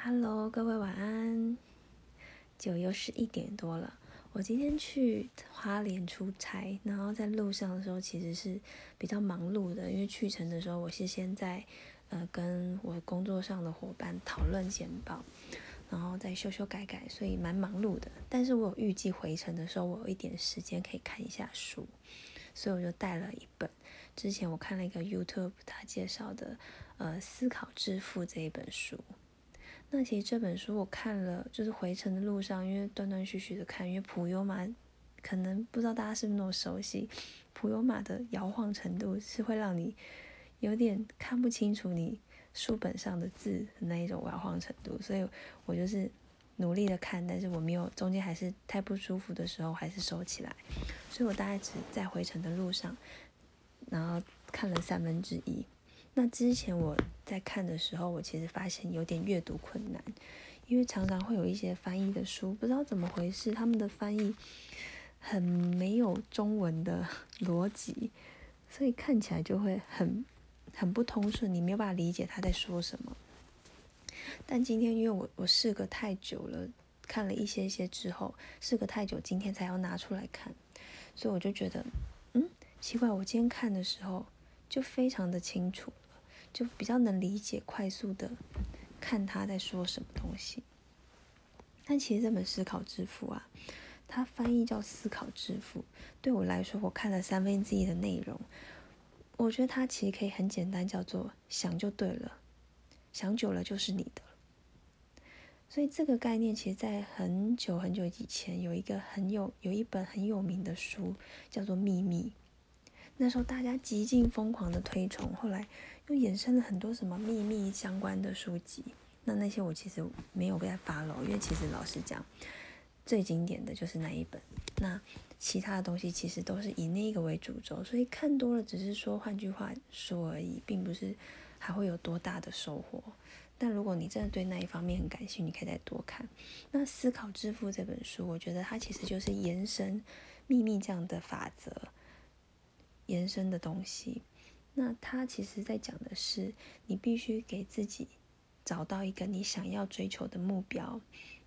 Hello，各位晚安。酒又是一点多了。我今天去花莲出差，然后在路上的时候其实是比较忙碌的，因为去程的时候我是先在呃跟我工作上的伙伴讨论简报，然后再修修改改，所以蛮忙碌的。但是我有预计回程的时候我有一点时间可以看一下书，所以我就带了一本之前我看了一个 YouTube 他介绍的呃《思考致富》这一本书。那其实这本书我看了，就是回程的路上，因为断断续续的看，因为普悠玛可能不知道大家是不是那么熟悉，普悠玛的摇晃程度是会让你有点看不清楚你书本上的字的那一种摇晃程度，所以我就是努力的看，但是我没有中间还是太不舒服的时候还是收起来，所以我大概只在回程的路上，然后看了三分之一。那之前我在看的时候，我其实发现有点阅读困难，因为常常会有一些翻译的书，不知道怎么回事，他们的翻译很没有中文的 逻辑，所以看起来就会很很不通顺，你没有办法理解他在说什么。但今天因为我我试隔太久了，看了一些些之后，试隔太久，今天才要拿出来看，所以我就觉得，嗯，奇怪，我今天看的时候就非常的清楚。就比较能理解，快速的看他在说什么东西。但其实这本《思考致富》啊，它翻译叫《思考致富》。对我来说，我看了三分之一的内容，我觉得它其实可以很简单，叫做“想就对了”，想久了就是你的。所以这个概念，其实在很久很久以前，有一个很有有一本很有名的书，叫做《秘密》。那时候大家极尽疯狂的推崇，后来又衍生了很多什么秘密相关的书籍。那那些我其实没有被发了，因为其实老实讲，最经典的就是那一本。那其他的东西其实都是以那个为主轴，所以看多了只是说换句话说而已，并不是还会有多大的收获。但如果你真的对那一方面很感兴趣，你可以再多看。那《思考致富》这本书，我觉得它其实就是延伸秘密这样的法则。延伸的东西，那他其实在讲的是，你必须给自己找到一个你想要追求的目标。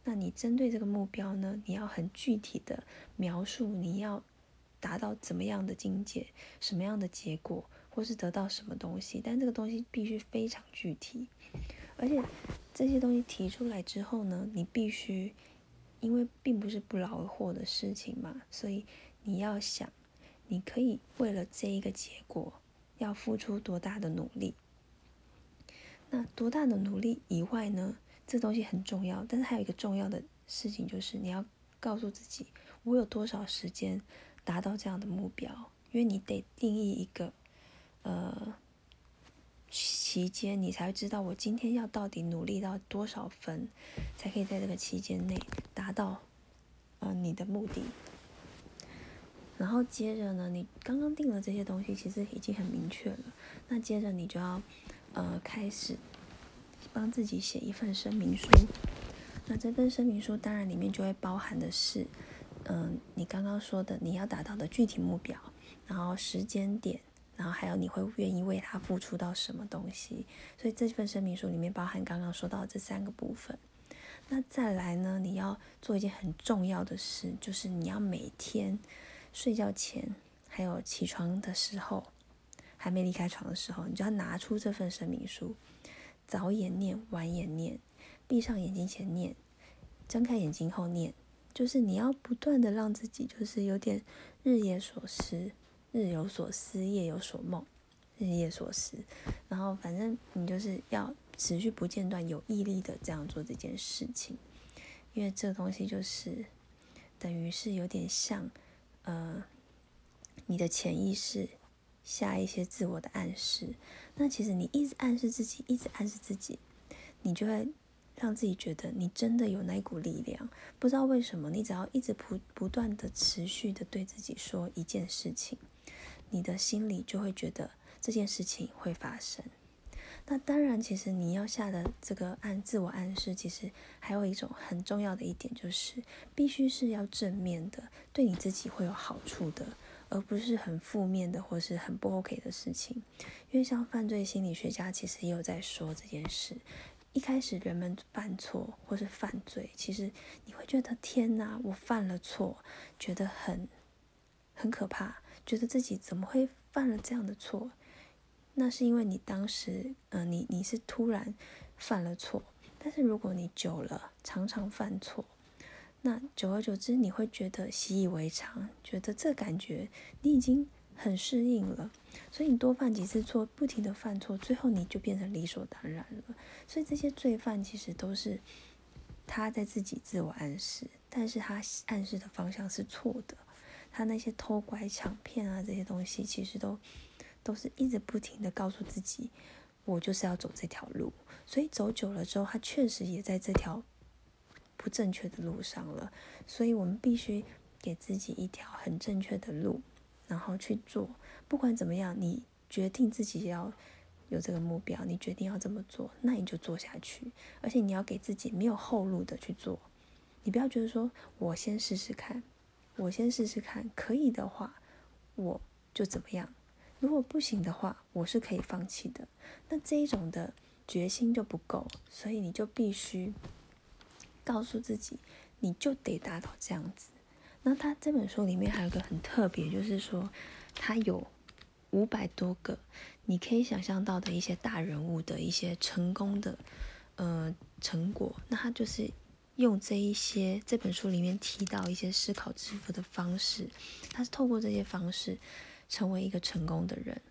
那你针对这个目标呢，你要很具体的描述你要达到怎么样的境界，什么样的结果，或是得到什么东西。但这个东西必须非常具体，而且这些东西提出来之后呢，你必须，因为并不是不劳而获的事情嘛，所以你要想。你可以为了这一个结果，要付出多大的努力？那多大的努力以外呢？这东西很重要，但是还有一个重要的事情，就是你要告诉自己，我有多少时间达到这样的目标？因为你得定义一个呃期间，你才会知道我今天要到底努力到多少分，才可以在这个期间内达到呃你的目的。然后接着呢，你刚刚定了这些东西，其实已经很明确了。那接着你就要，呃，开始帮自己写一份声明书。那这份声明书当然里面就会包含的是，嗯，你刚刚说的你要达到的具体目标，然后时间点，然后还有你会愿意为他付出到什么东西。所以这份声明书里面包含刚刚说到这三个部分。那再来呢，你要做一件很重要的事，就是你要每天。睡觉前，还有起床的时候，还没离开床的时候，你就要拿出这份声明书，早眼念，晚眼念，闭上眼睛前念，睁开眼睛后念，就是你要不断的让自己，就是有点日夜所思，日有所思，夜有所梦，日夜所思，然后反正你就是要持续不间断、有毅力的这样做这件事情，因为这东西就是等于是有点像。呃，你的潜意识下一些自我的暗示，那其实你一直暗示自己，一直暗示自己，你就会让自己觉得你真的有那一股力量。不知道为什么，你只要一直不不断的持续的对自己说一件事情，你的心里就会觉得这件事情会发生。那当然，其实你要下的这个暗自我暗示，其实还有一种很重要的一点，就是必须是要正面的，对你自己会有好处的，而不是很负面的或是很不 OK 的事情。因为像犯罪心理学家其实也有在说这件事，一开始人们犯错或是犯罪，其实你会觉得天哪，我犯了错，觉得很很可怕，觉得自己怎么会犯了这样的错？那是因为你当时，嗯，你你是突然犯了错。但是如果你久了，常常犯错，那久而久之，你会觉得习以为常，觉得这感觉你已经很适应了。所以你多犯几次错，不停的犯错，最后你就变成理所当然了。所以这些罪犯其实都是他在自己自我暗示，但是他暗示的方向是错的。他那些偷拐抢骗啊这些东西，其实都都是一直不停的告诉自己，我就是要走这条路。所以走久了之后，他确实也在这条不正确的路上了。所以我们必须给自己一条很正确的路，然后去做。不管怎么样，你决定自己要有这个目标，你决定要这么做，那你就做下去。而且你要给自己没有后路的去做。你不要觉得说我先试试看，我先试试看，可以的话我就怎么样。如果不行的话，我是可以放弃的。那这一种的决心就不够，所以你就必须告诉自己，你就得达到这样子。那他这本书里面还有一个很特别，就是说他有。五百多个，你可以想象到的一些大人物的一些成功的呃成果，那他就是用这一些这本书里面提到一些思考致富的方式，他是透过这些方式成为一个成功的人。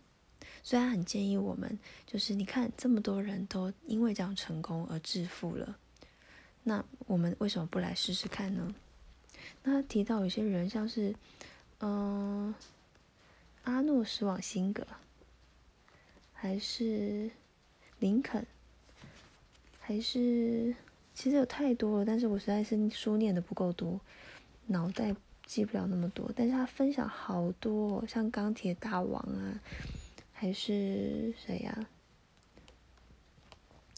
所以他很建议我们，就是你看这么多人都因为这样成功而致富了，那我们为什么不来试试看呢？那他提到有些人像是嗯。阿诺·斯瓦辛格，还是林肯，还是其实有太多了，但是我实在是书念的不够多，脑袋记不了那么多。但是他分享好多，像钢铁大王啊，还是谁呀？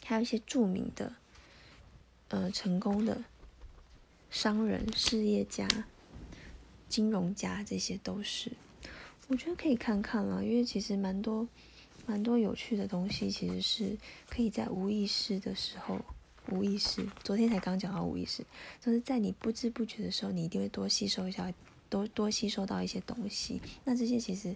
还有一些著名的，呃，成功的商人、事业家、金融家，这些都是。我觉得可以看看了，因为其实蛮多、蛮多有趣的东西，其实是可以在无意识的时候，无意识。昨天才刚讲到无意识，就是在你不知不觉的时候，你一定会多吸收一下，多多吸收到一些东西。那这些其实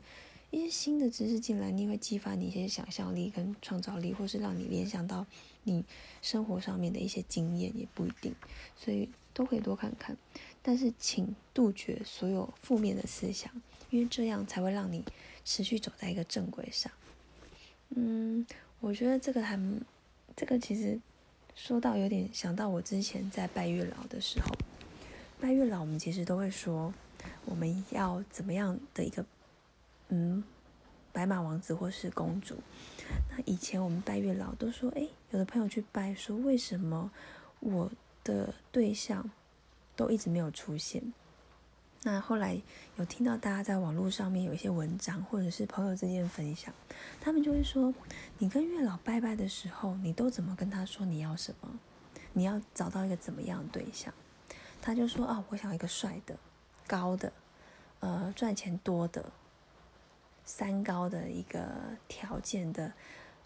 一些新的知识进来，你会激发你一些想象力跟创造力，或是让你联想到你生活上面的一些经验，也不一定。所以都可以多看看，但是请杜绝所有负面的思想。因为这样才会让你持续走在一个正轨上。嗯，我觉得这个还，这个其实说到有点想到我之前在拜月老的时候，拜月老我们其实都会说我们要怎么样的一个嗯白马王子或是公主。那以前我们拜月老都说，哎，有的朋友去拜说为什么我的对象都一直没有出现？那后来有听到大家在网络上面有一些文章，或者是朋友之间分享，他们就会说：你跟月老拜拜的时候，你都怎么跟他说你要什么？你要找到一个怎么样的对象？他就说：啊，我想要一个帅的、高的，呃，赚钱多的，三高的一个条件的，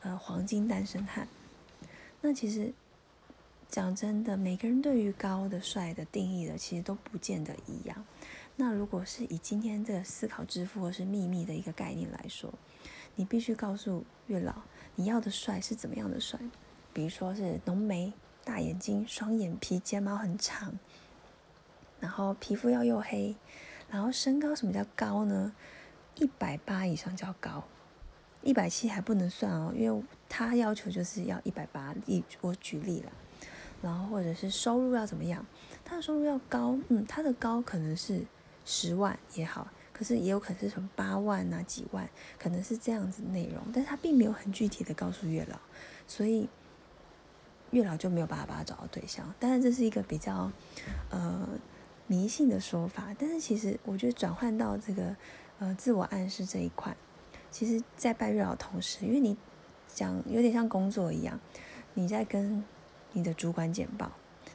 呃，黄金单身汉。那其实讲真的，每个人对于高的、帅的定义的，其实都不见得一样。那如果是以今天这个思考致富或是秘密的一个概念来说，你必须告诉月老你要的帅是怎么样的帅，比如说是浓眉、大眼睛、双眼皮、睫毛很长，然后皮肤要又黑，然后身高什么叫高呢？一百八以上叫高，一百七还不能算哦，因为他要求就是要一百八。例我举例了，然后或者是收入要怎么样？他的收入要高，嗯，他的高可能是。十万也好，可是也有可能是什么八万啊、几万，可能是这样子内容，但是他并没有很具体的告诉月老，所以月老就没有办法把他找到对象。当然这是一个比较呃迷信的说法，但是其实我觉得转换到这个呃自我暗示这一块，其实，在拜月老同时，因为你讲有点像工作一样，你在跟你的主管简报。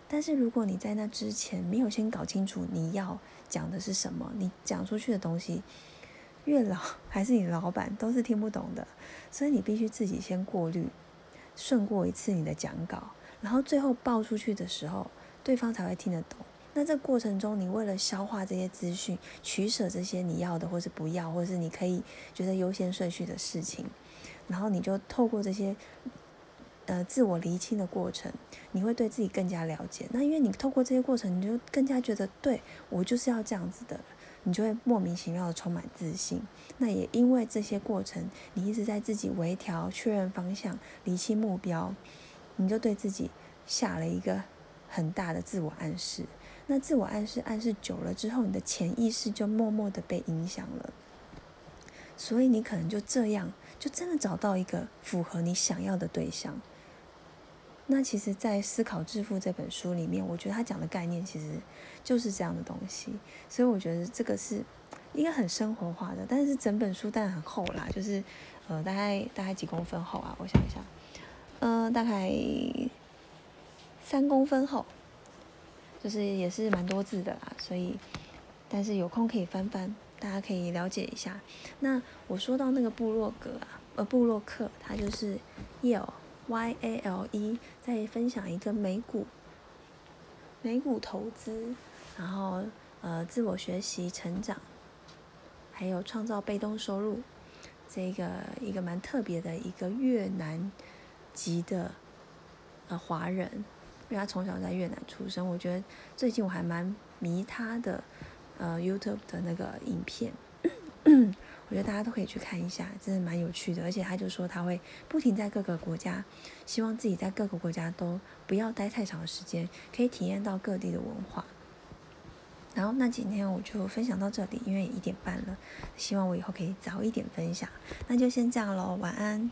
但是如果你在那之前没有先搞清楚你要讲的是什么，你讲出去的东西，月老还是你老板都是听不懂的，所以你必须自己先过滤，顺过一次你的讲稿，然后最后报出去的时候，对方才会听得懂。那这过程中，你为了消化这些资讯，取舍这些你要的或是不要，或是你可以觉得优先顺序的事情，然后你就透过这些呃自我厘清的过程，你会对自己更加了解。那因为你透过这些过程，你就更加觉得对我就是要这样子的，你就会莫名其妙的充满自信。那也因为这些过程，你一直在自己微调、确认方向、厘清目标，你就对自己下了一个很大的自我暗示。那自我暗示暗示久了之后，你的潜意识就默默的被影响了，所以你可能就这样，就真的找到一个符合你想要的对象。那其实，在《思考致富》这本书里面，我觉得他讲的概念其实就是这样的东西，所以我觉得这个是一个很生活化的，但是整本书当然很厚啦，就是呃大概大概几公分厚啊？我想一下，嗯，大概三公分厚。就是也是蛮多字的啦，所以，但是有空可以翻翻，大家可以了解一下。那我说到那个布洛格啊，呃，布洛克，他就是 Yale Y A L E，再分享一个美股，美股投资，然后呃，自我学习成长，还有创造被动收入，这个一个蛮特别的一个越南籍的呃华人。因为他从小在越南出生，我觉得最近我还蛮迷他的，呃，YouTube 的那个影片，我觉得大家都可以去看一下，真的蛮有趣的。而且他就说他会不停在各个国家，希望自己在各个国家都不要待太长的时间，可以体验到各地的文化。然后那今天我就分享到这里，因为一点半了，希望我以后可以早一点分享。那就先这样喽，晚安。